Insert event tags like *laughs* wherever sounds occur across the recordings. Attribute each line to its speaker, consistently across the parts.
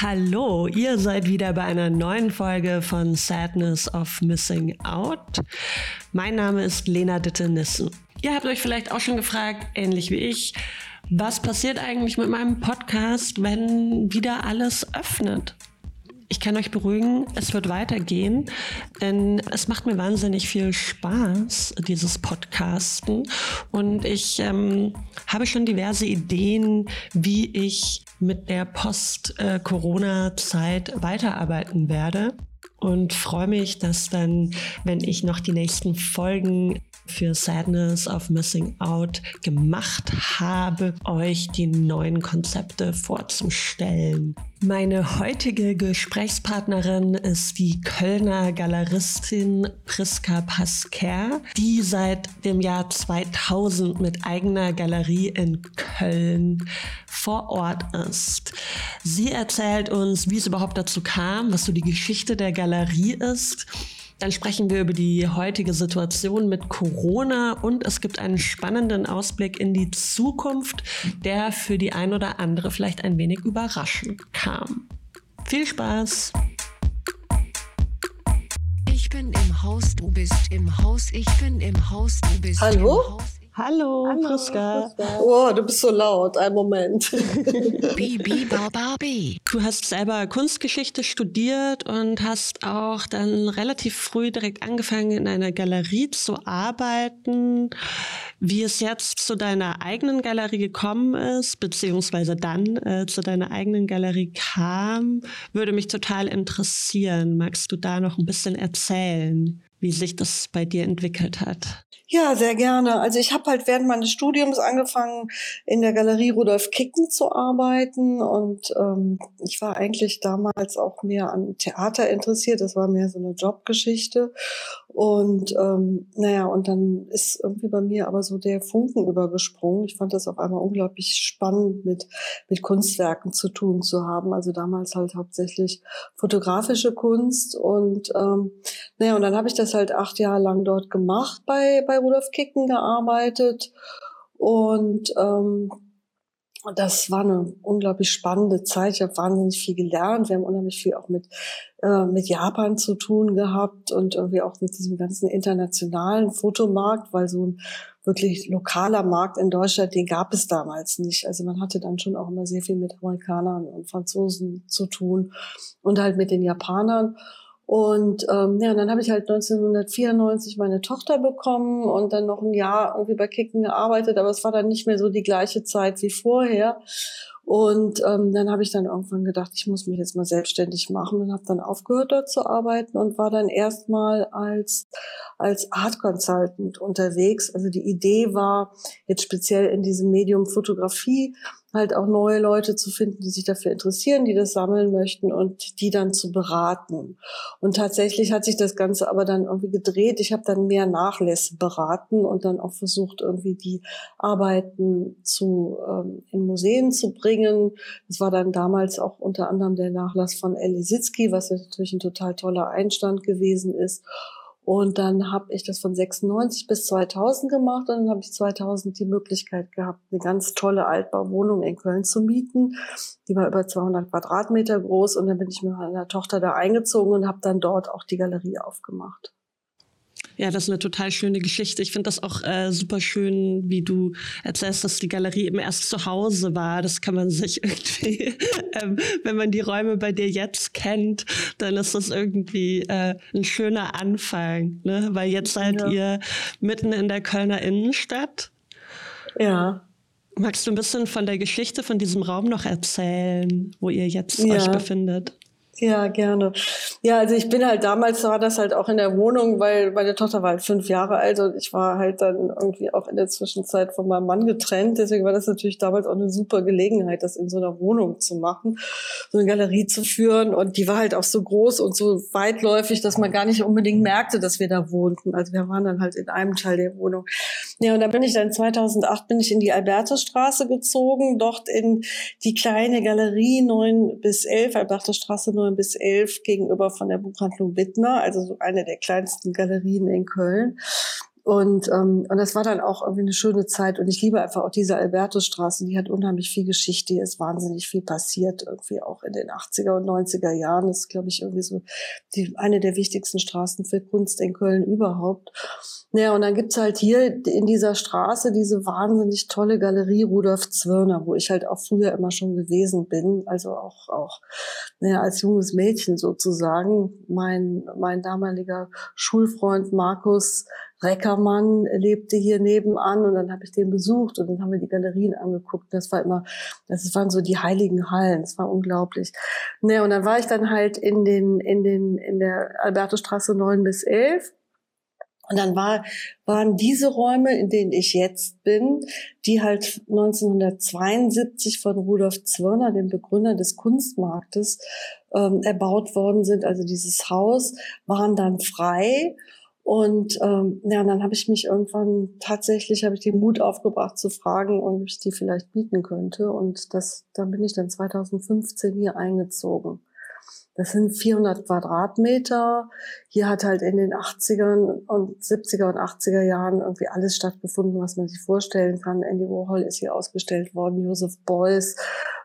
Speaker 1: Hallo, ihr seid wieder bei einer neuen Folge von Sadness of Missing Out. Mein Name ist Lena Ditte-Nissen. Ihr habt euch vielleicht auch schon gefragt, ähnlich wie ich, was passiert eigentlich mit meinem Podcast, wenn wieder alles öffnet? Ich kann euch beruhigen, es wird weitergehen, denn es macht mir wahnsinnig viel Spaß, dieses Podcasten. Und ich ähm, habe schon diverse Ideen, wie ich mit der Post-Corona-Zeit weiterarbeiten werde. Und freue mich, dass dann, wenn ich noch die nächsten Folgen für Sadness of Missing Out gemacht habe, euch die neuen Konzepte vorzustellen. Meine heutige Gesprächspartnerin ist die Kölner Galeristin Priska Pasquer, die seit dem Jahr 2000 mit eigener Galerie in Köln vor Ort ist. Sie erzählt uns, wie es überhaupt dazu kam, was so die Geschichte der Galerie ist dann sprechen wir über die heutige Situation mit Corona und es gibt einen spannenden Ausblick in die Zukunft, der für die ein oder andere vielleicht ein wenig überraschend kam. Viel Spaß!
Speaker 2: Ich bin im Haus, du bist im Haus, ich bin im Haus, du bist
Speaker 3: Hallo?
Speaker 2: im Haus.
Speaker 1: Hallo, Hallo Priska.
Speaker 3: Oh, du bist so laut. Ein Moment. *laughs*
Speaker 2: Bibi Barbabi.
Speaker 1: Du hast selber Kunstgeschichte studiert und hast auch dann relativ früh direkt angefangen, in einer Galerie zu arbeiten. Wie es jetzt zu deiner eigenen Galerie gekommen ist, beziehungsweise dann äh, zu deiner eigenen Galerie kam, würde mich total interessieren. Magst du da noch ein bisschen erzählen, wie sich das bei dir entwickelt hat?
Speaker 3: Ja, sehr gerne. Also ich habe halt während meines Studiums angefangen, in der Galerie Rudolf Kicken zu arbeiten und ähm, ich war eigentlich damals auch mehr an Theater interessiert. Das war mehr so eine Jobgeschichte und ähm, naja, und dann ist irgendwie bei mir aber so der Funken übergesprungen. Ich fand das auf einmal unglaublich spannend, mit, mit Kunstwerken zu tun zu haben. Also damals halt hauptsächlich fotografische Kunst. Und ähm, naja, und dann habe ich das halt acht Jahre lang dort gemacht, bei, bei Rudolf Kicken gearbeitet. Und ähm, das war eine unglaublich spannende Zeit. Ich habe wahnsinnig viel gelernt. Wir haben unheimlich viel auch mit, äh, mit Japan zu tun gehabt und irgendwie auch mit diesem ganzen internationalen Fotomarkt, weil so ein wirklich lokaler Markt in Deutschland, den gab es damals nicht. Also man hatte dann schon auch immer sehr viel mit Amerikanern und Franzosen zu tun und halt mit den Japanern. Und ähm, ja, dann habe ich halt 1994 meine Tochter bekommen und dann noch ein Jahr irgendwie bei Kicken gearbeitet, aber es war dann nicht mehr so die gleiche Zeit wie vorher. Und ähm, dann habe ich dann irgendwann gedacht, ich muss mich jetzt mal selbstständig machen und habe dann aufgehört dort zu arbeiten und war dann erstmal als als Art Consultant unterwegs. Also die Idee war jetzt speziell in diesem Medium Fotografie halt auch neue Leute zu finden, die sich dafür interessieren, die das sammeln möchten und die dann zu beraten. Und tatsächlich hat sich das Ganze aber dann irgendwie gedreht. Ich habe dann mehr Nachlässe beraten und dann auch versucht, irgendwie die Arbeiten zu ähm, in Museen zu bringen. Das war dann damals auch unter anderem der Nachlass von Elisitzky, was natürlich ein total toller Einstand gewesen ist. Und dann habe ich das von 96 bis 2000 gemacht und dann habe ich 2000 die Möglichkeit gehabt, eine ganz tolle Altbauwohnung in Köln zu mieten. Die war über 200 Quadratmeter groß und dann bin ich mit meiner Tochter da eingezogen und habe dann dort auch die Galerie aufgemacht.
Speaker 1: Ja, das ist eine total schöne Geschichte. Ich finde das auch äh, super schön, wie du erzählst, dass die Galerie eben erst zu Hause war. Das kann man sich *laughs* irgendwie, ähm, wenn man die Räume bei dir jetzt kennt, dann ist das irgendwie äh, ein schöner Anfang, ne? Weil jetzt seid ja. ihr mitten in der Kölner Innenstadt.
Speaker 3: Ja.
Speaker 1: Magst du ein bisschen von der Geschichte von diesem Raum noch erzählen, wo ihr jetzt ja. euch befindet?
Speaker 3: Ja, gerne. Ja, also ich bin halt damals war das halt auch in der Wohnung, weil meine Tochter war halt fünf Jahre alt und ich war halt dann irgendwie auch in der Zwischenzeit von meinem Mann getrennt. Deswegen war das natürlich damals auch eine super Gelegenheit, das in so einer Wohnung zu machen, so eine Galerie zu führen. Und die war halt auch so groß und so weitläufig, dass man gar nicht unbedingt merkte, dass wir da wohnten. Also wir waren dann halt in einem Teil der Wohnung. Ja, und dann bin ich dann 2008 bin ich in die Albertusstraße gezogen, dort in die kleine Galerie 9 bis 11, Albertusstraße 9 9 bis 11 gegenüber von der Buchhandlung Wittner, also so eine der kleinsten Galerien in Köln. Und, ähm, und das war dann auch irgendwie eine schöne Zeit. Und ich liebe einfach auch diese Albertusstraße, die hat unheimlich viel Geschichte, hier ist wahnsinnig viel passiert, irgendwie auch in den 80er und 90er Jahren. Das ist, glaube ich, irgendwie so die, eine der wichtigsten Straßen für Kunst in Köln überhaupt. Naja, und dann gibt's halt hier in dieser Straße diese wahnsinnig tolle Galerie Rudolf Zwirner, wo ich halt auch früher immer schon gewesen bin. Also auch, auch naja, als junges Mädchen sozusagen. Mein, mein damaliger Schulfreund Markus Reckermann lebte hier nebenan und dann habe ich den besucht und dann haben wir die Galerien angeguckt. Das war immer, das waren so die heiligen Hallen. Das war unglaublich. Naja, und dann war ich dann halt in den, in den, in der Albertostraße 9 bis 11 und dann war, waren diese Räume, in denen ich jetzt bin, die halt 1972 von Rudolf Zwirner, dem Begründer des Kunstmarktes, ähm, erbaut worden sind. Also dieses Haus waren dann frei. Und ähm, ja, und dann habe ich mich irgendwann tatsächlich habe ich den Mut aufgebracht zu fragen, ob ich die vielleicht bieten könnte. Und das, dann bin ich dann 2015 hier eingezogen. Das sind 400 Quadratmeter. Hier hat halt in den 80ern und 70er und 80er Jahren irgendwie alles stattgefunden, was man sich vorstellen kann. Andy Warhol ist hier ausgestellt worden, Joseph Beuys,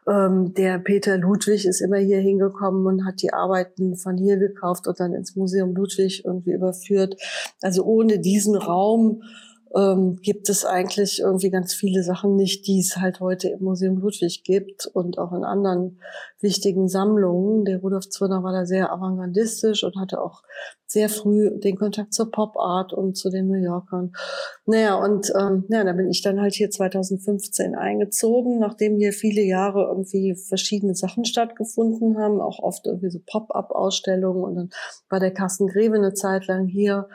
Speaker 3: ähm, der Peter Ludwig ist immer hier hingekommen und hat die Arbeiten von hier gekauft und dann ins Museum Ludwig irgendwie überführt. Also ohne diesen Raum ähm, gibt es eigentlich irgendwie ganz viele Sachen nicht, die es halt heute im Museum Ludwig gibt und auch in anderen wichtigen Sammlungen. Der Rudolf Zwirner war da sehr avantgardistisch und hatte auch sehr früh den Kontakt zur Pop Art und zu den New Yorkern. Naja, und ähm, ja, da bin ich dann halt hier 2015 eingezogen, nachdem hier viele Jahre irgendwie verschiedene Sachen stattgefunden haben, auch oft irgendwie so Pop-up-Ausstellungen und dann war der Carsten Greve eine Zeit lang hier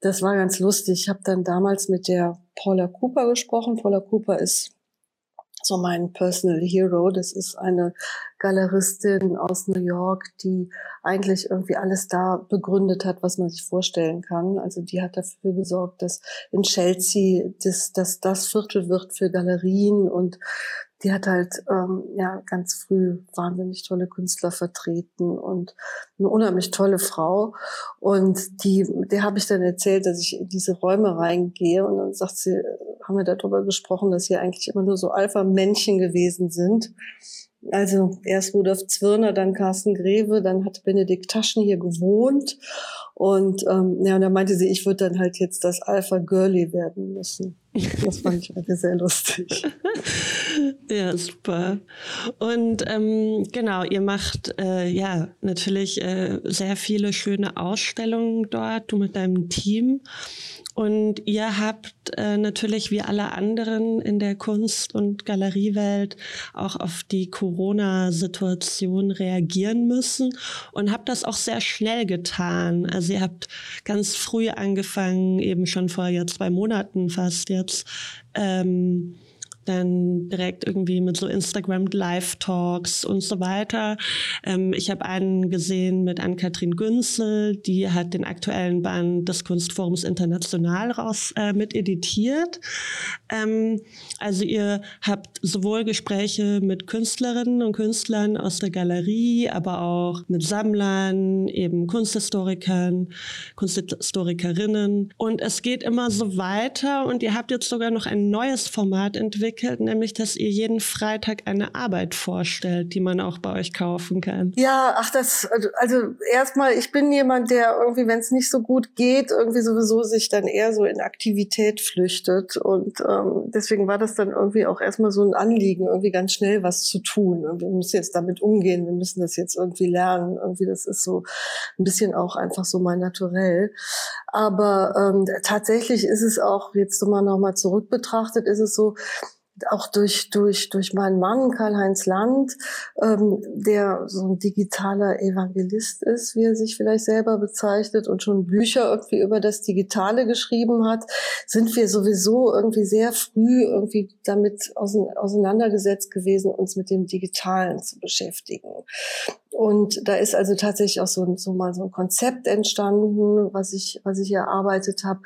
Speaker 3: das war ganz lustig. Ich habe dann damals mit der Paula Cooper gesprochen. Paula Cooper ist so mein Personal Hero. Das ist eine Galeristin aus New York, die eigentlich irgendwie alles da begründet hat, was man sich vorstellen kann. Also die hat dafür gesorgt, dass in Chelsea das, dass das Viertel wird für Galerien und die hat halt ähm, ja ganz früh wahnsinnig tolle Künstler vertreten und eine unheimlich tolle Frau. Und die, der habe ich dann erzählt, dass ich in diese Räume reingehe und dann sagt sie, haben wir darüber gesprochen, dass hier eigentlich immer nur so Alpha-Männchen gewesen sind. Also erst Rudolf Zwirner, dann Carsten Greve, dann hat Benedikt Taschen hier gewohnt. Und ähm, ja, und da meinte sie, ich würde dann halt jetzt das Alpha Girlie werden müssen. Das fand ich sehr lustig. *laughs*
Speaker 1: ja, super. Und ähm, genau, ihr macht äh, ja natürlich äh, sehr viele schöne Ausstellungen dort, du mit deinem Team. Und ihr habt äh, natürlich wie alle anderen in der Kunst- und Galeriewelt auch auf die Corona-Situation reagieren müssen und habt das auch sehr schnell getan. Also ihr habt ganz früh angefangen, eben schon vor ja zwei Monaten fast jetzt, ähm, dann direkt irgendwie mit so Instagram Live-Talks und so weiter. Ähm, ich habe einen gesehen mit Ann-Kathrin Günzel, die hat den aktuellen Band des Kunstforums International raus äh, mit editiert. Ähm, also ihr habt sowohl Gespräche mit Künstlerinnen und Künstlern aus der Galerie, aber auch mit Sammlern, eben Kunsthistorikern, Kunsthistorikerinnen. Und es geht immer so weiter und ihr habt jetzt sogar noch ein neues Format entwickelt, entwickelt, nämlich dass ihr jeden Freitag eine Arbeit vorstellt, die man auch bei euch kaufen kann.
Speaker 3: Ja, ach das, also erstmal, ich bin jemand, der irgendwie, wenn es nicht so gut geht, irgendwie sowieso sich dann eher so in Aktivität flüchtet. Und ähm, deswegen war das dann irgendwie auch erstmal so ein Anliegen, irgendwie ganz schnell was zu tun. Und wir müssen jetzt damit umgehen, wir müssen das jetzt irgendwie lernen. Irgendwie, das ist so ein bisschen auch einfach so mein Naturell. Aber ähm, tatsächlich ist es auch, jetzt mal nochmal zurück betrachtet, ist es so, auch durch, durch, durch meinen Mann, Karl-Heinz Land, ähm, der so ein digitaler Evangelist ist, wie er sich vielleicht selber bezeichnet und schon Bücher irgendwie über das Digitale geschrieben hat, sind wir sowieso irgendwie sehr früh irgendwie damit auseinandergesetzt gewesen, uns mit dem Digitalen zu beschäftigen. Und da ist also tatsächlich auch so, so mal so ein Konzept entstanden, was ich, was ich erarbeitet habe.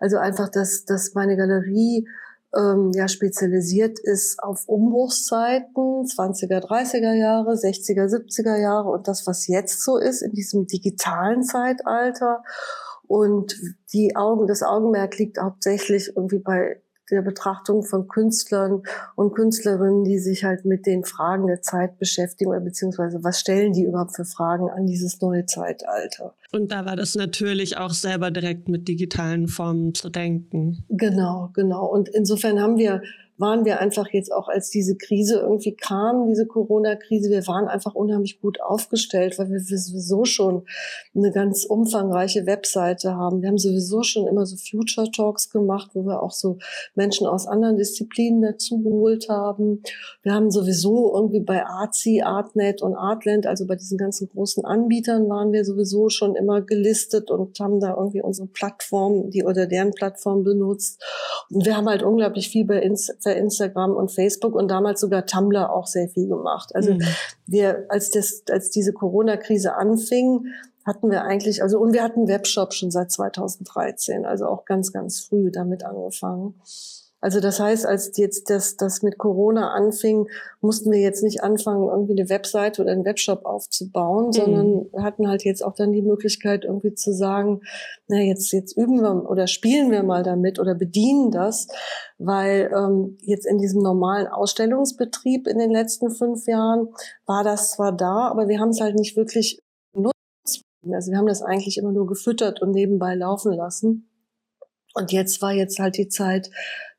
Speaker 3: Also einfach, dass, dass meine Galerie ähm, ja spezialisiert ist auf Umbruchszeiten, 20er, 30er Jahre, 60er, 70er Jahre und das, was jetzt so ist in diesem digitalen Zeitalter. Und die Augen, das Augenmerk liegt hauptsächlich irgendwie bei der Betrachtung von Künstlern und Künstlerinnen, die sich halt mit den Fragen der Zeit beschäftigen oder beziehungsweise was stellen die überhaupt für Fragen an dieses neue Zeitalter.
Speaker 1: Und da war das natürlich auch selber direkt mit digitalen Formen zu denken.
Speaker 3: Genau, genau. Und insofern haben wir waren wir einfach jetzt auch, als diese Krise irgendwie kam, diese Corona-Krise, wir waren einfach unheimlich gut aufgestellt, weil wir sowieso schon eine ganz umfangreiche Webseite haben. Wir haben sowieso schon immer so Future Talks gemacht, wo wir auch so Menschen aus anderen Disziplinen dazu geholt haben. Wir haben sowieso irgendwie bei Artsy, Artnet und Artland, also bei diesen ganzen großen Anbietern waren wir sowieso schon immer gelistet und haben da irgendwie unsere Plattform, die oder deren Plattform benutzt. Und wir haben halt unglaublich viel bei Inst bei Instagram und Facebook und damals sogar Tumblr auch sehr viel gemacht. Also mhm. wir, als das, als diese Corona-Krise anfing, hatten wir eigentlich, also und wir hatten Webshop schon seit 2013, also auch ganz, ganz früh damit angefangen. Also das heißt, als jetzt das, das mit Corona anfing, mussten wir jetzt nicht anfangen, irgendwie eine Webseite oder einen Webshop aufzubauen, mhm. sondern hatten halt jetzt auch dann die Möglichkeit, irgendwie zu sagen, na jetzt, jetzt üben wir oder spielen wir mal damit oder bedienen das, weil ähm, jetzt in diesem normalen Ausstellungsbetrieb in den letzten fünf Jahren war das zwar da, aber wir haben es halt nicht wirklich genutzt. Also wir haben das eigentlich immer nur gefüttert und nebenbei laufen lassen. Und jetzt war jetzt halt die Zeit,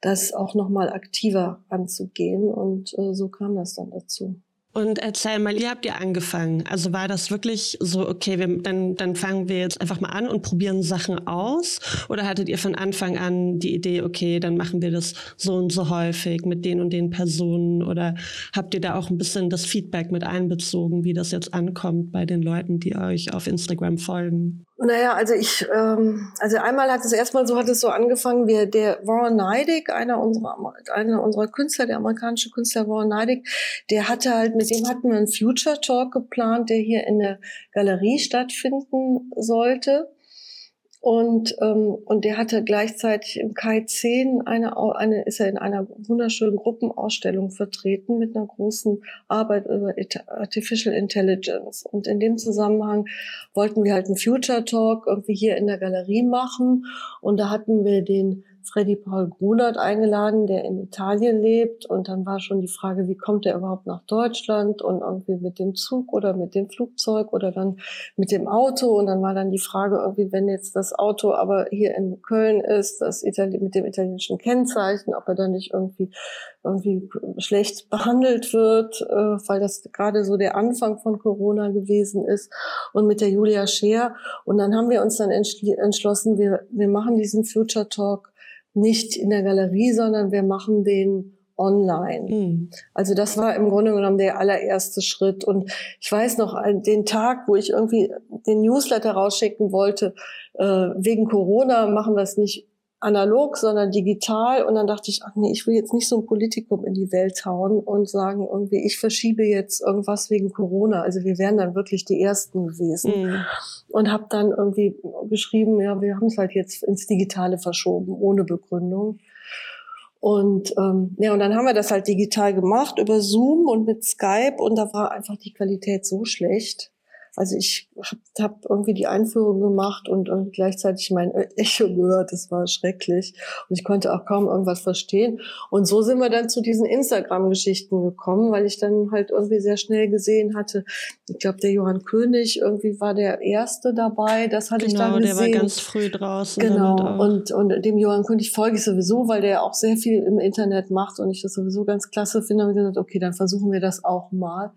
Speaker 3: das auch nochmal aktiver anzugehen. Und äh, so kam das dann dazu.
Speaker 1: Und erzähl mal, ihr habt ja angefangen. Also war das wirklich so, okay, wir, dann, dann fangen wir jetzt einfach mal an und probieren Sachen aus? Oder hattet ihr von Anfang an die Idee, okay, dann machen wir das so und so häufig mit den und den Personen? Oder habt ihr da auch ein bisschen das Feedback mit einbezogen, wie das jetzt ankommt bei den Leuten, die euch auf Instagram folgen?
Speaker 3: Naja, also ich, ähm, also einmal hat es erstmal so, hat es so angefangen, wir, der Warren Neidig, einer unserer, einer unserer Künstler, der amerikanische Künstler Warren Neidig, der hatte halt, mit dem hatten wir einen Future Talk geplant, der hier in der Galerie stattfinden sollte. Und, ähm, und der hatte gleichzeitig im Kai 10 eine, eine, ist er in einer wunderschönen Gruppenausstellung vertreten mit einer großen Arbeit über Artificial Intelligence. Und in dem Zusammenhang wollten wir halt einen Future Talk irgendwie hier in der Galerie machen. Und da hatten wir den Freddy Paul Grunert eingeladen, der in Italien lebt. Und dann war schon die Frage, wie kommt er überhaupt nach Deutschland und irgendwie mit dem Zug oder mit dem Flugzeug oder dann mit dem Auto. Und dann war dann die Frage irgendwie, wenn jetzt das Auto aber hier in Köln ist, das Itali mit dem italienischen Kennzeichen, ob er dann nicht irgendwie irgendwie schlecht behandelt wird, äh, weil das gerade so der Anfang von Corona gewesen ist und mit der Julia Scheer. Und dann haben wir uns dann entschlossen, wir, wir machen diesen Future Talk nicht in der Galerie, sondern wir machen den online. Mhm. Also das war im Grunde genommen der allererste Schritt. Und ich weiß noch, den Tag, wo ich irgendwie den Newsletter rausschicken wollte, äh, wegen Corona machen wir es nicht analog, sondern digital. Und dann dachte ich, ach nee, ich will jetzt nicht so ein Politikum in die Welt hauen und sagen irgendwie, ich verschiebe jetzt irgendwas wegen Corona. Also wir wären dann wirklich die Ersten gewesen. Mhm. Und habe dann irgendwie geschrieben, ja, wir haben es halt jetzt ins Digitale verschoben, ohne Begründung. Und ähm, ja, und dann haben wir das halt digital gemacht über Zoom und mit Skype und da war einfach die Qualität so schlecht, also ich habe hab irgendwie die Einführung gemacht und, und gleichzeitig mein *laughs* Echo gehört. Das war schrecklich. Und ich konnte auch kaum irgendwas verstehen. Und so sind wir dann zu diesen Instagram-Geschichten gekommen, weil ich dann halt irgendwie sehr schnell gesehen hatte, ich glaube, der Johann König irgendwie war der Erste dabei. Das hatte genau, ich dann gesehen.
Speaker 1: Genau, der war ganz früh draußen.
Speaker 3: Genau. Und, und dem Johann König folge ich sowieso, weil der auch sehr viel im Internet macht und ich das sowieso ganz klasse finde. Und gesagt, okay, dann versuchen wir das auch mal.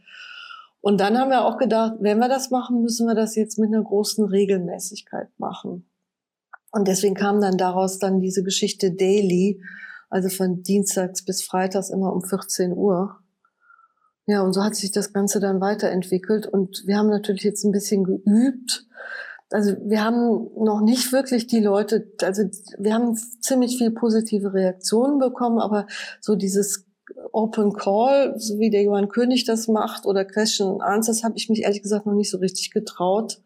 Speaker 3: Und dann haben wir auch gedacht, wenn wir das machen, müssen wir das jetzt mit einer großen Regelmäßigkeit machen. Und deswegen kam dann daraus dann diese Geschichte Daily, also von Dienstags bis Freitags immer um 14 Uhr. Ja, und so hat sich das Ganze dann weiterentwickelt. Und wir haben natürlich jetzt ein bisschen geübt. Also wir haben noch nicht wirklich die Leute, also wir haben ziemlich viel positive Reaktionen bekommen, aber so dieses Open Call, so wie der Johann König das macht, oder Question Answers, habe ich mich ehrlich gesagt noch nicht so richtig getraut.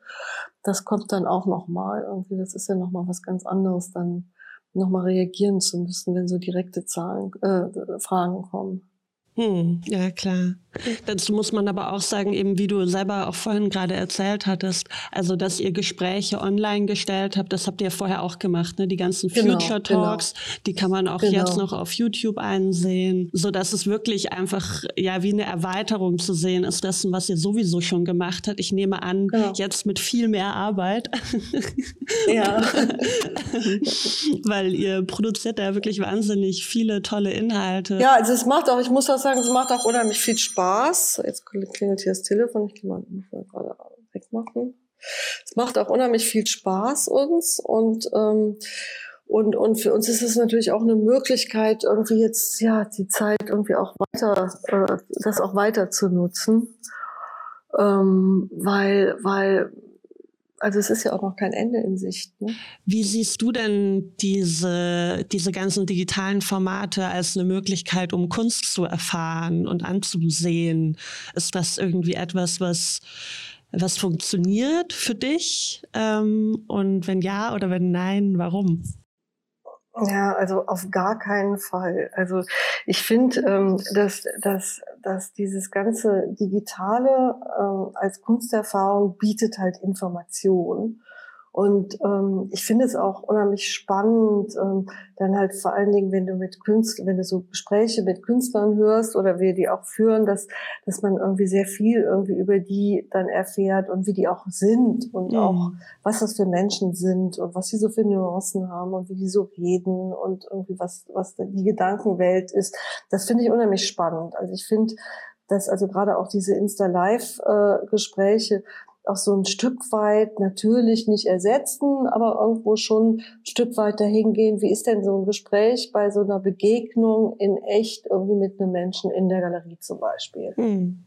Speaker 3: Das kommt dann auch nochmal. Irgendwie, das ist ja nochmal was ganz anderes, dann nochmal reagieren zu müssen, wenn so direkte Zahlen, äh, Fragen kommen.
Speaker 1: Hm, ja, klar. Dazu muss man aber auch sagen, eben wie du selber auch vorhin gerade erzählt hattest, also dass ihr Gespräche online gestellt habt, das habt ihr vorher auch gemacht, ne? Die ganzen genau, Future genau. Talks, genau. die kann man auch genau. jetzt noch auf YouTube einsehen, so dass es wirklich einfach ja wie eine Erweiterung zu sehen ist dessen, was ihr sowieso schon gemacht habt. Ich nehme an, genau. jetzt mit viel mehr Arbeit. Ja. *laughs* Weil ihr produziert da wirklich wahnsinnig viele tolle Inhalte.
Speaker 3: Ja, also es macht auch, ich muss auch sagen, es macht auch unheimlich viel Spaß. Jetzt klingelt hier das Telefon, ich kann mal, mal gerade wegmachen. Es macht auch unheimlich viel Spaß uns und ähm, und, und für uns ist es natürlich auch eine Möglichkeit, irgendwie jetzt ja die Zeit irgendwie auch weiter, äh, das auch weiter zu nutzen, ähm, weil weil also es ist ja auch noch kein Ende in Sicht. Ne?
Speaker 1: Wie siehst du denn diese, diese ganzen digitalen Formate als eine Möglichkeit, um Kunst zu erfahren und anzusehen? Ist das irgendwie etwas, was, was funktioniert für dich? Ähm, und wenn ja oder wenn nein, warum?
Speaker 3: Ja, also auf gar keinen Fall. Also ich finde, ähm, dass, dass, dass dieses ganze Digitale ähm, als Kunsterfahrung bietet halt Information. Und ähm, ich finde es auch unheimlich spannend, ähm, dann halt vor allen Dingen, wenn du mit Künstlern, wenn du so Gespräche mit Künstlern hörst oder wir die auch führen, dass, dass man irgendwie sehr viel irgendwie über die dann erfährt und wie die auch sind und mhm. auch was das für Menschen sind und was sie so für Nuancen haben und wie die so reden und irgendwie was, was die Gedankenwelt ist. Das finde ich unheimlich spannend. Also ich finde, dass also gerade auch diese Insta-Live-Gespräche, äh, auch so ein Stück weit natürlich nicht ersetzen, aber irgendwo schon ein Stück weit dahin gehen. Wie ist denn so ein Gespräch bei so einer Begegnung in echt irgendwie mit einem Menschen in der Galerie zum Beispiel? Mhm.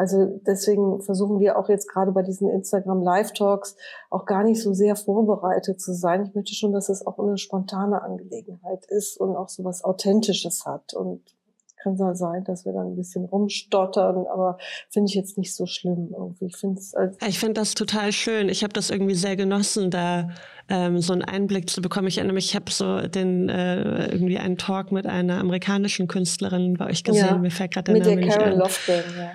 Speaker 3: Also deswegen versuchen wir auch jetzt gerade bei diesen Instagram Live Talks auch gar nicht so sehr vorbereitet zu sein. Ich möchte schon, dass es auch eine spontane Angelegenheit ist und auch so was Authentisches hat und kann so sein, dass wir dann ein bisschen rumstottern, aber finde ich jetzt nicht so schlimm irgendwie. Ich finde
Speaker 1: ich finde das total schön. Ich habe das irgendwie sehr genossen, da ähm, so einen Einblick zu bekommen. Ich erinnere mich, ich habe so den äh, irgendwie einen Talk mit einer amerikanischen Künstlerin bei euch gesehen. Ja, Mir fällt gerade der Name nicht ein. Lofgren, ja.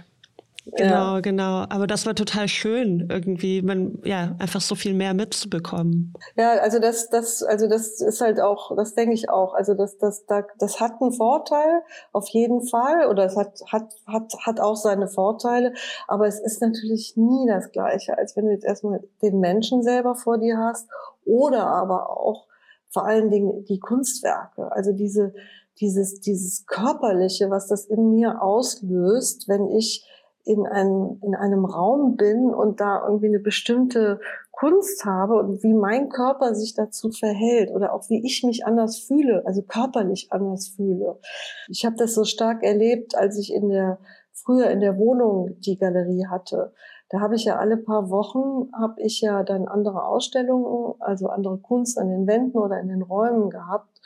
Speaker 1: Genau, ja. genau. Aber das war total schön, irgendwie, man, ja, einfach so viel mehr mitzubekommen.
Speaker 3: Ja, also das, das, also das ist halt auch, das denke ich auch. Also das, das, das, das hat einen Vorteil, auf jeden Fall, oder es hat, hat, hat, hat auch seine Vorteile. Aber es ist natürlich nie das Gleiche, als wenn du jetzt erstmal den Menschen selber vor dir hast oder aber auch vor allen Dingen die Kunstwerke. Also diese, dieses, dieses körperliche, was das in mir auslöst, wenn ich in einem, in einem Raum bin und da irgendwie eine bestimmte Kunst habe und wie mein Körper sich dazu verhält oder auch wie ich mich anders fühle, also körperlich anders fühle. Ich habe das so stark erlebt, als ich in der früher in der Wohnung die Galerie hatte. Da habe ich ja alle paar Wochen habe ich ja dann andere Ausstellungen, also andere Kunst an den Wänden oder in den Räumen gehabt.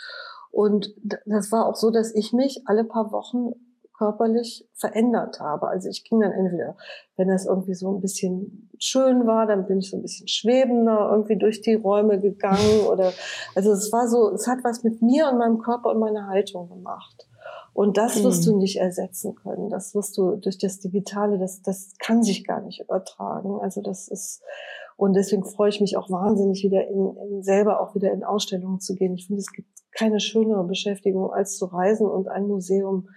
Speaker 3: Und das war auch so, dass ich mich alle paar Wochen körperlich verändert habe. Also ich ging dann entweder, wenn das irgendwie so ein bisschen schön war, dann bin ich so ein bisschen schwebender irgendwie durch die Räume gegangen *laughs* oder, also es war so, es hat was mit mir und meinem Körper und meiner Haltung gemacht. Und das wirst mhm. du nicht ersetzen können. Das wirst du durch das Digitale, das, das kann sich gar nicht übertragen. Also das ist, und deswegen freue ich mich auch wahnsinnig wieder in, in selber auch wieder in Ausstellungen zu gehen. Ich finde, es gibt keine schönere Beschäftigung als zu reisen und ein Museum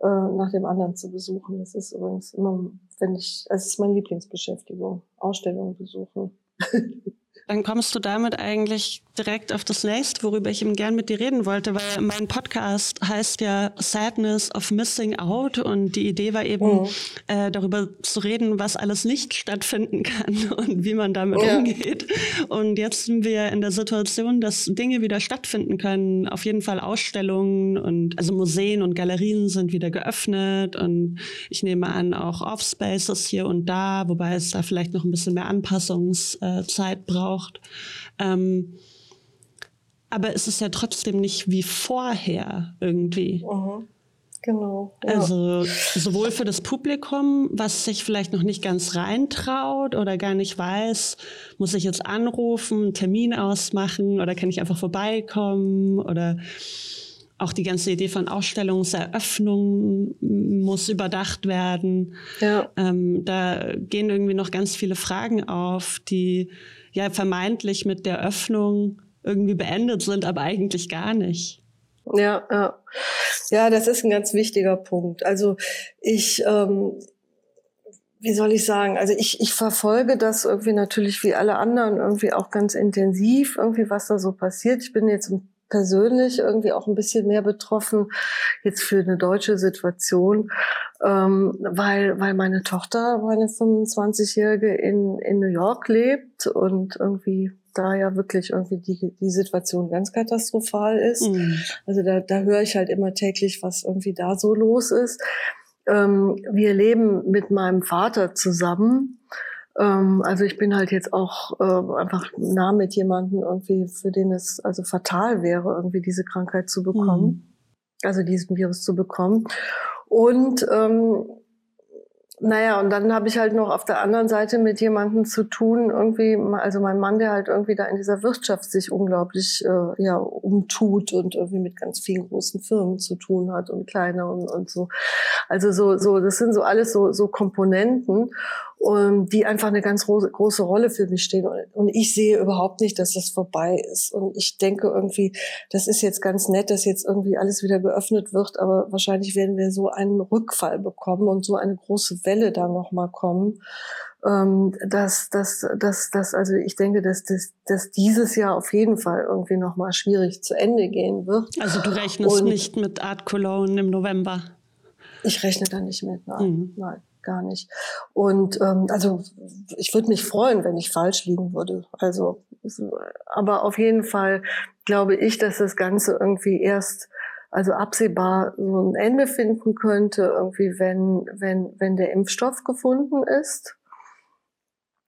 Speaker 3: äh, nach dem anderen zu besuchen. Das ist übrigens immer, wenn ich, es ist meine Lieblingsbeschäftigung, Ausstellungen besuchen. *laughs*
Speaker 1: Dann kommst du damit eigentlich direkt auf das nächste, worüber ich eben gern mit dir reden wollte, weil mein Podcast heißt ja Sadness of Missing Out und die Idee war eben, mhm. äh, darüber zu reden, was alles nicht stattfinden kann *laughs* und wie man damit ja. umgeht. Und jetzt sind wir in der Situation, dass Dinge wieder stattfinden können. Auf jeden Fall Ausstellungen und also Museen und Galerien sind wieder geöffnet und ich nehme an auch Offspaces hier und da, wobei es da vielleicht noch ein bisschen mehr Anpassungszeit braucht braucht. Ähm, aber es ist ja trotzdem nicht wie vorher irgendwie. Mhm.
Speaker 3: Genau.
Speaker 1: Ja. Also sowohl für das Publikum, was sich vielleicht noch nicht ganz reintraut oder gar nicht weiß, muss ich jetzt anrufen, einen Termin ausmachen oder kann ich einfach vorbeikommen oder auch die ganze Idee von Ausstellungseröffnung muss überdacht werden. Ja. Ähm, da gehen irgendwie noch ganz viele Fragen auf, die ja vermeintlich mit der Öffnung irgendwie beendet sind, aber eigentlich gar nicht.
Speaker 3: Ja, ja. Ja, das ist ein ganz wichtiger Punkt. Also ich, ähm, wie soll ich sagen, also ich, ich verfolge das irgendwie natürlich wie alle anderen irgendwie auch ganz intensiv, irgendwie was da so passiert. Ich bin jetzt persönlich irgendwie auch ein bisschen mehr betroffen jetzt für eine deutsche Situation, ähm, weil, weil meine Tochter, meine 25-Jährige in, in New York lebt und irgendwie da ja wirklich irgendwie die, die Situation ganz katastrophal ist. Mhm. Also da, da höre ich halt immer täglich, was irgendwie da so los ist. Ähm, wir leben mit meinem Vater zusammen. Ähm, also ich bin halt jetzt auch äh, einfach nah mit jemandem irgendwie, für den es also fatal wäre, irgendwie diese Krankheit zu bekommen. Mhm. Also diesen Virus zu bekommen. Und ähm, naja, und dann habe ich halt noch auf der anderen Seite mit jemandem zu tun, irgendwie, also mein Mann, der halt irgendwie da in dieser Wirtschaft sich unglaublich äh, ja, umtut und irgendwie mit ganz vielen großen Firmen zu tun hat und kleine und, und so. Also so, so, das sind so alles so, so Komponenten und die einfach eine ganz große, große Rolle für mich stehen. Und ich sehe überhaupt nicht, dass das vorbei ist. Und ich denke irgendwie, das ist jetzt ganz nett, dass jetzt irgendwie alles wieder geöffnet wird, aber wahrscheinlich werden wir so einen Rückfall bekommen und so eine große Welle da nochmal kommen. Ähm, dass, dass, dass, dass, also ich denke, dass, dass, dass dieses Jahr auf jeden Fall irgendwie nochmal schwierig zu Ende gehen wird.
Speaker 1: Also du rechnest und nicht mit Art Cologne im November?
Speaker 3: Ich rechne da nicht mit, nein, mhm. nein gar nicht. Und ähm, also ich würde mich freuen, wenn ich falsch liegen würde. Also, aber auf jeden Fall glaube ich, dass das Ganze irgendwie erst also absehbar so ein Ende finden könnte, irgendwie wenn wenn wenn der Impfstoff gefunden ist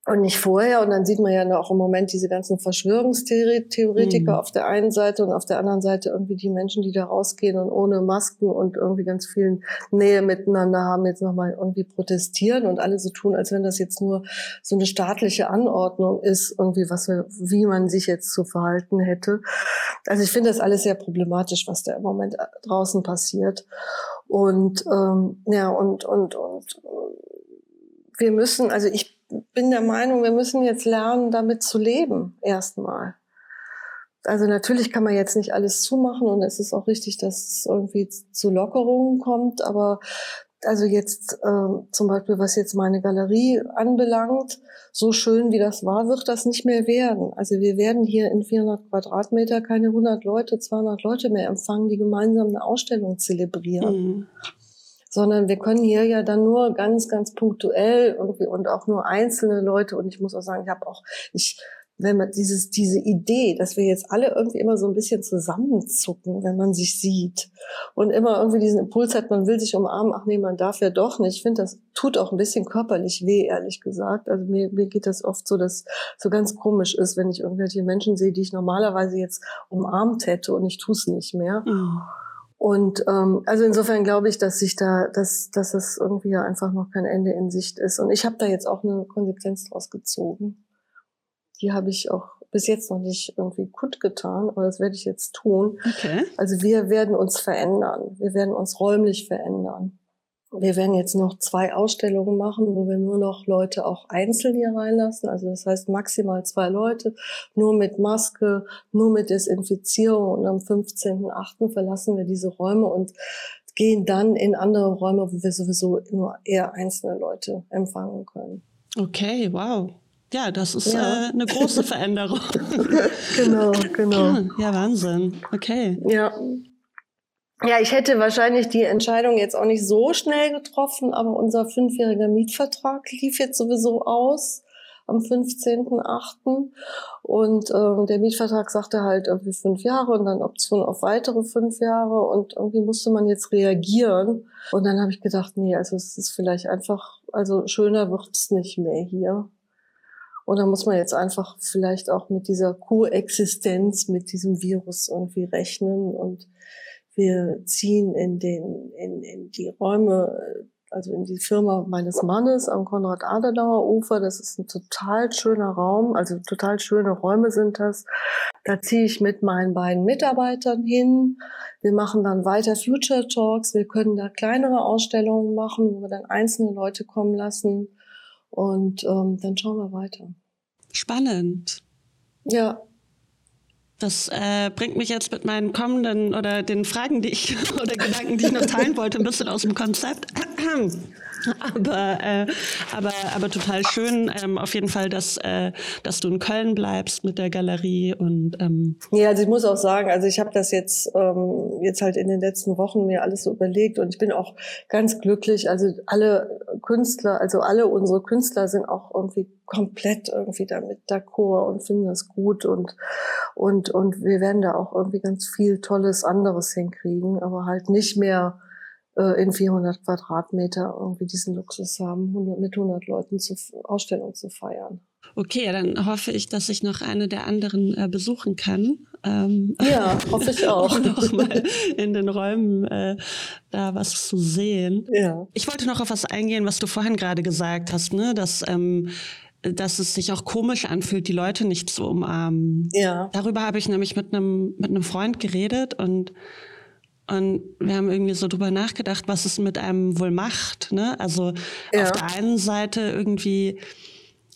Speaker 3: und nicht vorher. Und dann sieht man ja auch im Moment diese ganzen Verschwörungstheoretiker mhm. auf der einen Seite und auf der anderen Seite irgendwie die Menschen, die da rausgehen und ohne Masken und irgendwie ganz viel Nähe miteinander haben, jetzt nochmal irgendwie protestieren und alle so tun, als wenn das jetzt nur so eine staatliche Anordnung ist, irgendwie was, wie man sich jetzt zu verhalten hätte. Also ich finde das alles sehr problematisch, was da im Moment draußen passiert. Und ähm, ja, und, und, und wir müssen, also ich bin der Meinung, wir müssen jetzt lernen, damit zu leben, erstmal. Also natürlich kann man jetzt nicht alles zumachen und es ist auch richtig, dass es irgendwie zu Lockerungen kommt, aber also jetzt äh, zum Beispiel, was jetzt meine Galerie anbelangt, so schön wie das war, wird das nicht mehr werden. Also wir werden hier in 400 Quadratmeter keine 100 Leute, 200 Leute mehr empfangen, die gemeinsam eine Ausstellung zelebrieren. Mhm sondern wir können hier ja dann nur ganz, ganz punktuell irgendwie und auch nur einzelne Leute. Und ich muss auch sagen, ich habe auch, ich, wenn man dieses, diese Idee, dass wir jetzt alle irgendwie immer so ein bisschen zusammenzucken, wenn man sich sieht und immer irgendwie diesen Impuls hat, man will sich umarmen, ach nee, man darf ja doch nicht. Ich finde, das tut auch ein bisschen körperlich weh, ehrlich gesagt. Also mir, mir geht das oft so, dass so ganz komisch ist, wenn ich irgendwelche Menschen sehe, die ich normalerweise jetzt umarmt hätte und ich tue es nicht mehr. Mhm. Und ähm, also insofern glaube ich, dass sich da, dass, dass es irgendwie ja einfach noch kein Ende in Sicht ist. Und ich habe da jetzt auch eine Konsequenz draus gezogen. Die habe ich auch bis jetzt noch nicht irgendwie kundgetan, aber das werde ich jetzt tun. Okay. Also wir werden uns verändern. Wir werden uns räumlich verändern. Wir werden jetzt noch zwei Ausstellungen machen, wo wir nur noch Leute auch einzeln hier reinlassen. Also das heißt maximal zwei Leute, nur mit Maske, nur mit Desinfizierung. Und am 15.8. verlassen wir diese Räume und gehen dann in andere Räume, wo wir sowieso nur eher einzelne Leute empfangen können.
Speaker 1: Okay, wow. Ja, das ist ja. Äh, eine große *laughs* Veränderung.
Speaker 3: genau, genau.
Speaker 1: Ja, Wahnsinn. Okay.
Speaker 3: Ja, ja, ich hätte wahrscheinlich die Entscheidung jetzt auch nicht so schnell getroffen, aber unser fünfjähriger Mietvertrag lief jetzt sowieso aus am 15.8. Und äh, der Mietvertrag sagte halt irgendwie fünf Jahre und dann Option auf weitere fünf Jahre und irgendwie musste man jetzt reagieren. Und dann habe ich gedacht, nee, also es ist vielleicht einfach, also schöner wird's nicht mehr hier. Und da muss man jetzt einfach vielleicht auch mit dieser Koexistenz mit diesem Virus irgendwie rechnen und wir ziehen in den in, in die Räume also in die Firma meines Mannes am Konrad-Adenauer-Ufer. Das ist ein total schöner Raum, also total schöne Räume sind das. Da ziehe ich mit meinen beiden Mitarbeitern hin. Wir machen dann weiter Future Talks. Wir können da kleinere Ausstellungen machen, wo wir dann einzelne Leute kommen lassen. Und ähm, dann schauen wir weiter.
Speaker 1: Spannend.
Speaker 3: Ja,
Speaker 1: das äh, bringt mich jetzt mit meinen kommenden oder den Fragen, die ich *laughs* oder Gedanken, die ich noch teilen wollte, ein bisschen aus dem Konzept. Aber, äh, aber, aber total schön ähm, auf jeden Fall, dass, äh, dass du in Köln bleibst mit der Galerie und ähm
Speaker 3: ja, also ich muss auch sagen, also ich habe das jetzt ähm, jetzt halt in den letzten Wochen mir alles so überlegt und ich bin auch ganz glücklich. Also alle Künstler, also alle unsere Künstler sind auch irgendwie komplett irgendwie damit d'accord und finden das gut und und und wir werden da auch irgendwie ganz viel Tolles anderes hinkriegen, aber halt nicht mehr äh, in 400 Quadratmeter irgendwie diesen Luxus haben, 100, mit 100 Leuten zur Ausstellung zu feiern.
Speaker 1: Okay, dann hoffe ich, dass ich noch eine der anderen äh, besuchen kann.
Speaker 3: Ähm, ja, hoffe ich *laughs* auch.
Speaker 1: noch mal in den Räumen äh, da was zu sehen.
Speaker 3: Ja.
Speaker 1: Ich wollte noch auf was eingehen, was du vorhin gerade gesagt hast, ne? dass ähm, dass es sich auch komisch anfühlt, die Leute nicht zu umarmen.
Speaker 3: Ja.
Speaker 1: Darüber habe ich nämlich mit einem mit einem Freund geredet und und wir haben irgendwie so drüber nachgedacht, was es mit einem wohl macht. Ne? Also ja. auf der einen Seite irgendwie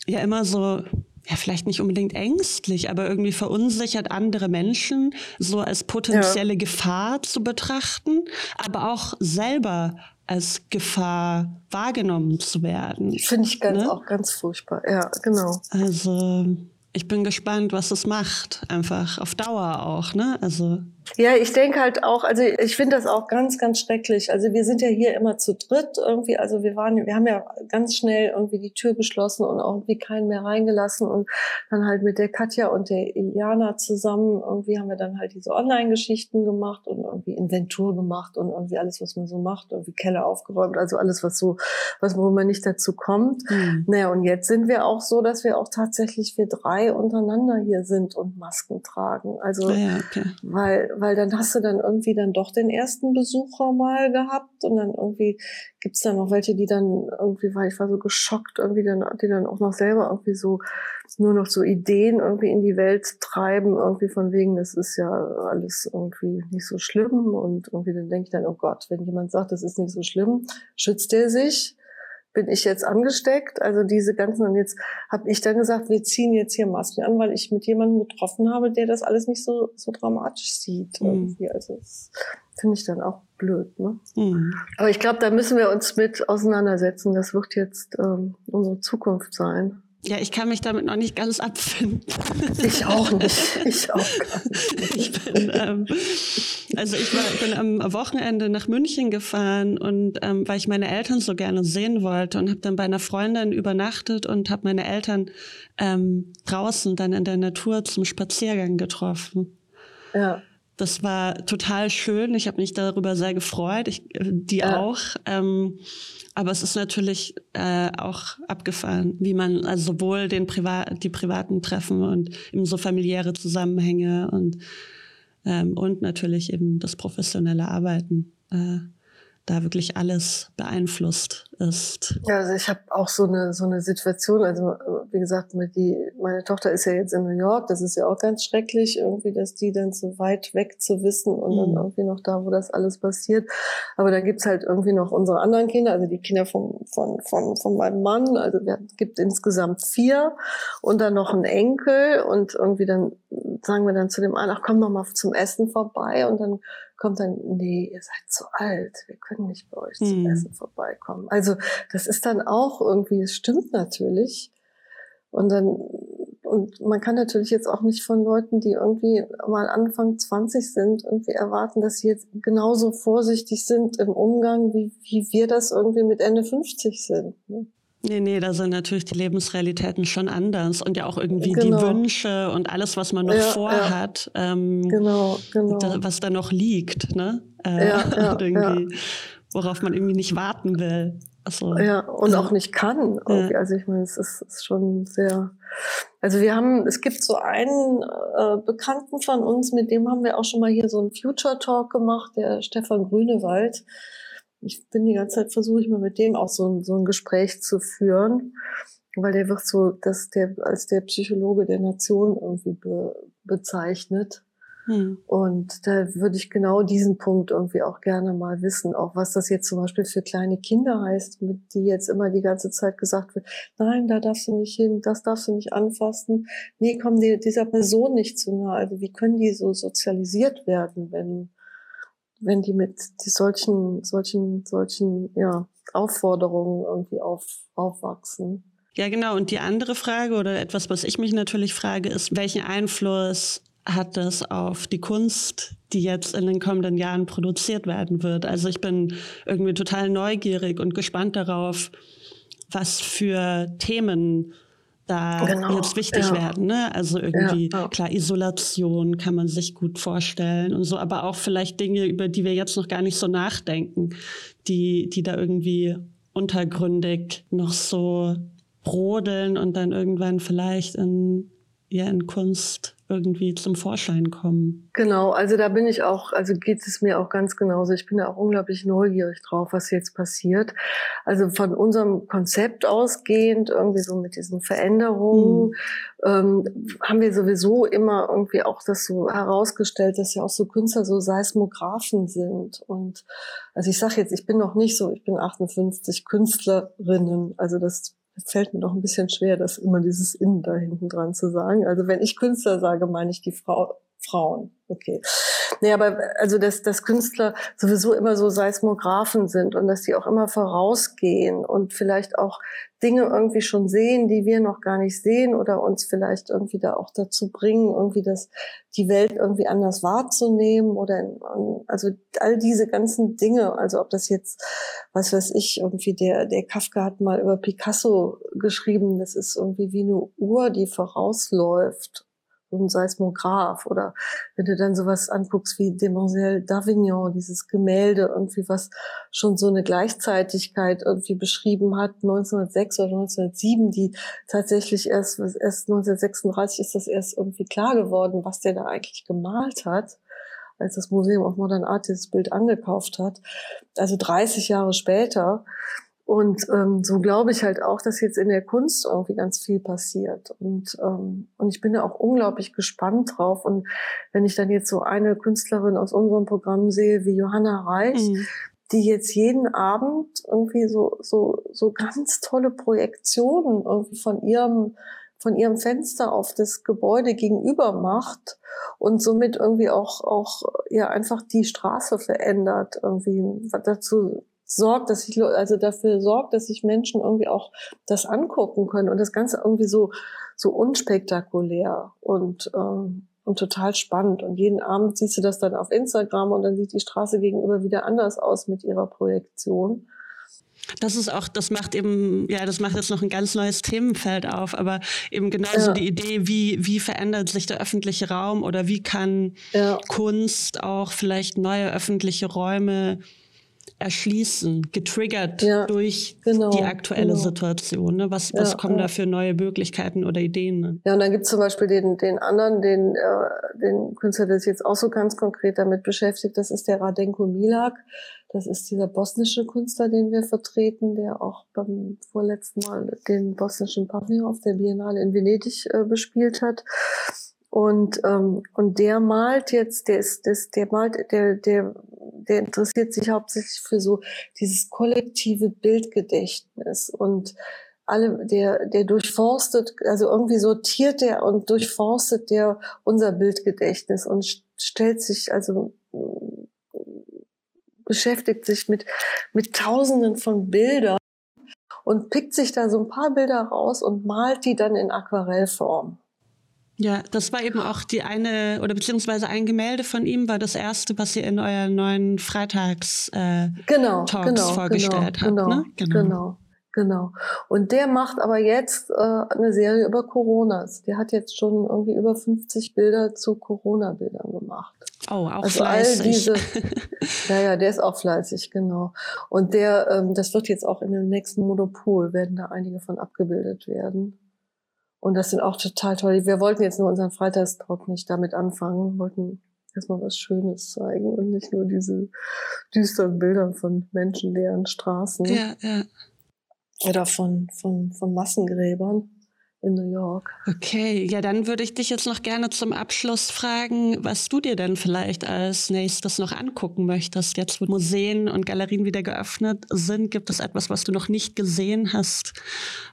Speaker 1: ja immer so, ja, vielleicht nicht unbedingt ängstlich, aber irgendwie verunsichert andere Menschen so als potenzielle ja. Gefahr zu betrachten, aber auch selber als Gefahr wahrgenommen zu werden.
Speaker 3: Finde ich ganz, ne? auch ganz furchtbar. Ja, genau.
Speaker 1: Also ich bin gespannt, was es macht, einfach auf Dauer auch, ne? Also
Speaker 3: ja, ich denke halt auch, also ich finde das auch ganz, ganz schrecklich. Also wir sind ja hier immer zu dritt irgendwie, also wir waren, wir haben ja ganz schnell irgendwie die Tür geschlossen und auch irgendwie keinen mehr reingelassen und dann halt mit der Katja und der Iliana zusammen irgendwie haben wir dann halt diese Online-Geschichten gemacht und irgendwie Inventur gemacht und irgendwie alles, was man so macht, irgendwie Keller aufgeräumt, also alles, was so, was, wo man nicht dazu kommt. Mhm. Naja, und jetzt sind wir auch so, dass wir auch tatsächlich wir drei untereinander hier sind und Masken tragen. Also,
Speaker 1: ah ja, okay.
Speaker 3: weil, weil dann hast du dann irgendwie dann doch den ersten Besucher mal gehabt und dann irgendwie gibt's dann noch welche, die dann irgendwie, weil ich war so geschockt, irgendwie dann, die dann auch noch selber irgendwie so nur noch so Ideen irgendwie in die Welt treiben, irgendwie von wegen, das ist ja alles irgendwie nicht so schlimm und irgendwie dann denke ich dann, oh Gott, wenn jemand sagt, das ist nicht so schlimm, schützt er sich? Bin ich jetzt angesteckt? Also diese ganzen, und jetzt habe ich dann gesagt, wir ziehen jetzt hier Masken an, weil ich mit jemandem getroffen habe, der das alles nicht so, so dramatisch sieht. Mhm. Also das finde ich dann auch blöd. Ne? Mhm. Aber ich glaube, da müssen wir uns mit auseinandersetzen. Das wird jetzt ähm, unsere Zukunft sein.
Speaker 1: Ja, ich kann mich damit noch nicht ganz abfinden.
Speaker 3: Ich auch nicht. Ich auch gar *laughs* nicht.
Speaker 1: Ich bin, ähm, also ich war, bin am Wochenende nach München gefahren und ähm, weil ich meine Eltern so gerne sehen wollte und habe dann bei einer Freundin übernachtet und habe meine Eltern ähm, draußen dann in der Natur zum Spaziergang getroffen.
Speaker 3: Ja.
Speaker 1: Das war total schön. Ich habe mich darüber sehr gefreut. Ich, äh, die ja. auch. Ähm, aber es ist natürlich äh, auch abgefahren, wie man also sowohl den Privat, die privaten Treffen und eben so familiäre Zusammenhänge und ähm, und natürlich eben das professionelle Arbeiten äh, da wirklich alles beeinflusst ist.
Speaker 3: Ja, also ich habe auch so eine so eine Situation, also wie gesagt, mit die meine Tochter ist ja jetzt in New York, das ist ja auch ganz schrecklich irgendwie, dass die dann so weit weg zu wissen und mhm. dann irgendwie noch da, wo das alles passiert. Aber dann gibt's halt irgendwie noch unsere anderen Kinder, also die Kinder von von von von meinem Mann, also wir gibt insgesamt vier und dann noch einen Enkel und irgendwie dann sagen wir dann zu dem einen, ach komm noch mal zum Essen vorbei und dann kommt dann, nee, ihr seid zu alt, wir können nicht bei euch zum hm. Essen vorbeikommen. Also das ist dann auch irgendwie, es stimmt natürlich. Und dann, und man kann natürlich jetzt auch nicht von Leuten, die irgendwie mal Anfang 20 sind, irgendwie erwarten, dass sie jetzt genauso vorsichtig sind im Umgang, wie, wie wir das irgendwie mit Ende 50 sind. Ne?
Speaker 1: Nee, nee, da sind natürlich die Lebensrealitäten schon anders und ja auch irgendwie genau. die Wünsche und alles, was man noch ja, vorhat, ja. Ähm,
Speaker 3: genau, genau.
Speaker 1: Da, was da noch liegt, ne? Äh, ja, ja, *laughs* irgendwie, worauf man irgendwie nicht warten will.
Speaker 3: Also, ja, und auch nicht kann. Irgendwie. Also ich meine, es ist, ist, schon sehr. Also wir haben, es gibt so einen äh, Bekannten von uns, mit dem haben wir auch schon mal hier so einen Future Talk gemacht, der Stefan Grünewald ich bin die ganze Zeit, versuche ich mal mit dem auch so ein, so ein Gespräch zu führen, weil der wird so, dass der als der Psychologe der Nation irgendwie be, bezeichnet. Hm. Und da würde ich genau diesen Punkt irgendwie auch gerne mal wissen, auch was das jetzt zum Beispiel für kleine Kinder heißt, mit die jetzt immer die ganze Zeit gesagt wird, nein, da darfst du nicht hin, das darfst du nicht anfassen. Nee, komm dir dieser Person nicht zu nahe. Also wie können die so sozialisiert werden, wenn, wenn die mit die solchen, solchen, solchen, ja, Aufforderungen irgendwie auf, aufwachsen?
Speaker 1: Ja, genau. Und die andere Frage oder etwas, was ich mich natürlich frage, ist, welchen Einfluss hat das auf die Kunst, die jetzt in den kommenden Jahren produziert werden wird. Also ich bin irgendwie total neugierig und gespannt darauf, was für Themen da genau. jetzt wichtig ja. werden. Ne? Also irgendwie, ja, ja. klar, Isolation kann man sich gut vorstellen und so, aber auch vielleicht Dinge, über die wir jetzt noch gar nicht so nachdenken, die, die da irgendwie untergründig noch so brodeln und dann irgendwann vielleicht in, ja, in Kunst irgendwie zum Vorschein kommen.
Speaker 3: Genau, also da bin ich auch, also geht es mir auch ganz genauso. Ich bin da auch unglaublich neugierig drauf, was jetzt passiert. Also von unserem Konzept ausgehend, irgendwie so mit diesen Veränderungen, hm. ähm, haben wir sowieso immer irgendwie auch das so herausgestellt, dass ja auch so Künstler so Seismographen sind. Und also ich sage jetzt, ich bin noch nicht so, ich bin 58 Künstlerinnen. Also das fällt mir doch ein bisschen schwer, das immer dieses Innen da hinten dran zu sagen. Also wenn ich Künstler sage, meine ich die Frau, Frauen. Okay. Nee, aber also dass, dass Künstler sowieso immer so Seismographen sind und dass sie auch immer vorausgehen und vielleicht auch Dinge irgendwie schon sehen, die wir noch gar nicht sehen oder uns vielleicht irgendwie da auch dazu bringen, irgendwie das, die Welt irgendwie anders wahrzunehmen oder in, also all diese ganzen Dinge, also ob das jetzt, was weiß ich, irgendwie der, der Kafka hat mal über Picasso geschrieben, das ist irgendwie wie eine Uhr, die vorausläuft ein Seismograph oder wenn du dann sowas anguckst wie Demoiselle d'Avignon, dieses Gemälde irgendwie, was schon so eine Gleichzeitigkeit irgendwie beschrieben hat, 1906 oder 1907, die tatsächlich erst, erst 1936 ist das erst irgendwie klar geworden, was der da eigentlich gemalt hat als das Museum of Modern Art dieses Bild angekauft hat. Also 30 Jahre später. Und ähm, so glaube ich halt auch, dass jetzt in der Kunst irgendwie ganz viel passiert. Und, ähm, und ich bin da auch unglaublich gespannt drauf. Und wenn ich dann jetzt so eine Künstlerin aus unserem Programm sehe, wie Johanna Reich, mhm. die jetzt jeden Abend irgendwie so, so, so ganz tolle Projektionen irgendwie von ihrem von ihrem Fenster auf das Gebäude gegenüber macht und somit irgendwie auch auch ja einfach die Straße verändert irgendwie dazu sorgt, dass ich also dafür sorgt, dass sich Menschen irgendwie auch das angucken können und das Ganze irgendwie so so unspektakulär und ähm, und total spannend. Und jeden Abend siehst du das dann auf Instagram und dann sieht die Straße gegenüber wieder anders aus mit ihrer Projektion.
Speaker 1: Das ist auch, das macht eben, ja, das macht jetzt noch ein ganz neues Themenfeld auf, aber eben genauso ja. die Idee, wie, wie verändert sich der öffentliche Raum oder wie kann ja. Kunst auch vielleicht neue öffentliche Räume erschließen, getriggert ja, durch genau, die aktuelle genau. Situation. Ne? Was, was ja, kommen ja. da für neue Möglichkeiten oder Ideen? Ne?
Speaker 3: Ja, und dann gibt es zum Beispiel den, den anderen, den, äh, den Künstler, der sich jetzt auch so ganz konkret damit beschäftigt, das ist der Radenko Milak. Das ist dieser bosnische Künstler, den wir vertreten, der auch beim vorletzten Mal den bosnischen Pavillon auf der Biennale in Venedig äh, bespielt hat. Und, ähm, und der malt jetzt, der ist, das, der malt, der, der, der interessiert sich hauptsächlich für so dieses kollektive Bildgedächtnis und alle, der, der durchforstet, also irgendwie sortiert der und durchforstet der unser Bildgedächtnis und stellt sich, also beschäftigt sich mit, mit tausenden von Bildern und pickt sich da so ein paar Bilder raus und malt die dann in Aquarellform.
Speaker 1: Ja, das war eben auch die eine oder beziehungsweise ein Gemälde von ihm war das erste, was ihr in euren neuen Freitags äh, genau, Talks genau, vorgestellt
Speaker 3: genau,
Speaker 1: habt.
Speaker 3: Genau, ne? genau, genau. Und der macht aber jetzt äh, eine Serie über Coronas. Der hat jetzt schon irgendwie über 50 Bilder zu Corona-Bildern gemacht.
Speaker 1: Oh, auch also fleißig. All diese, *laughs*
Speaker 3: ja, ja, der ist auch fleißig, genau. Und der, ähm, das wird jetzt auch in dem nächsten Monopol werden da einige von abgebildet werden. Und das sind auch total toll. Wir wollten jetzt nur unseren Freitagstalk nicht damit anfangen, wollten erstmal was Schönes zeigen und nicht nur diese düsteren Bilder von menschenleeren Straßen.
Speaker 1: Ja, ja.
Speaker 3: Oder von, von, von Massengräbern in New York.
Speaker 1: Okay, ja, dann würde ich dich jetzt noch gerne zum Abschluss fragen, was du dir denn vielleicht als nächstes noch angucken möchtest. Jetzt, wo Museen und Galerien wieder geöffnet sind, gibt es etwas, was du noch nicht gesehen hast,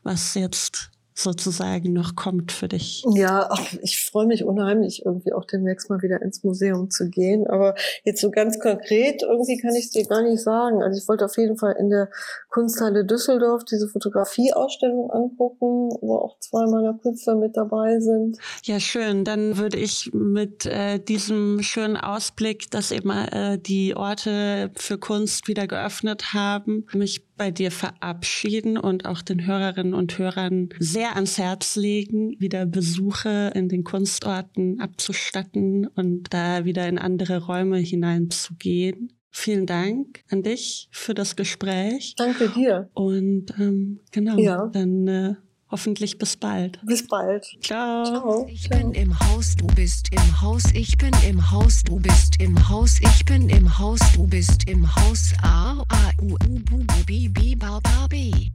Speaker 1: was jetzt sozusagen noch kommt für dich?
Speaker 3: Ja, ich freue mich unheimlich, irgendwie auch demnächst mal wieder ins Museum zu gehen. Aber jetzt so ganz konkret, irgendwie kann ich es dir gar nicht sagen. Also ich wollte auf jeden Fall in der Kunsthalle Düsseldorf diese Fotografieausstellung angucken, wo auch zwei meiner Künstler mit dabei sind.
Speaker 1: Ja, schön. Dann würde ich mit äh, diesem schönen Ausblick, dass eben äh, die Orte für Kunst wieder geöffnet haben, mich bei dir verabschieden und auch den Hörerinnen und Hörern sehr ans Herz legen, wieder Besuche in den Kunstorten abzustatten und da wieder in andere Räume hineinzugehen. Vielen Dank an dich für das Gespräch.
Speaker 3: Danke dir.
Speaker 1: Und ähm, genau, ja. dann äh, hoffentlich bis bald.
Speaker 3: Bis bald.
Speaker 1: Ciao.
Speaker 2: Ciao. Ich bin im Haus, du bist im Haus, ich bin im Haus, du bist im Haus, ich bin im Haus, du bist im Haus. A, A, U, U, B, B, B, B, B.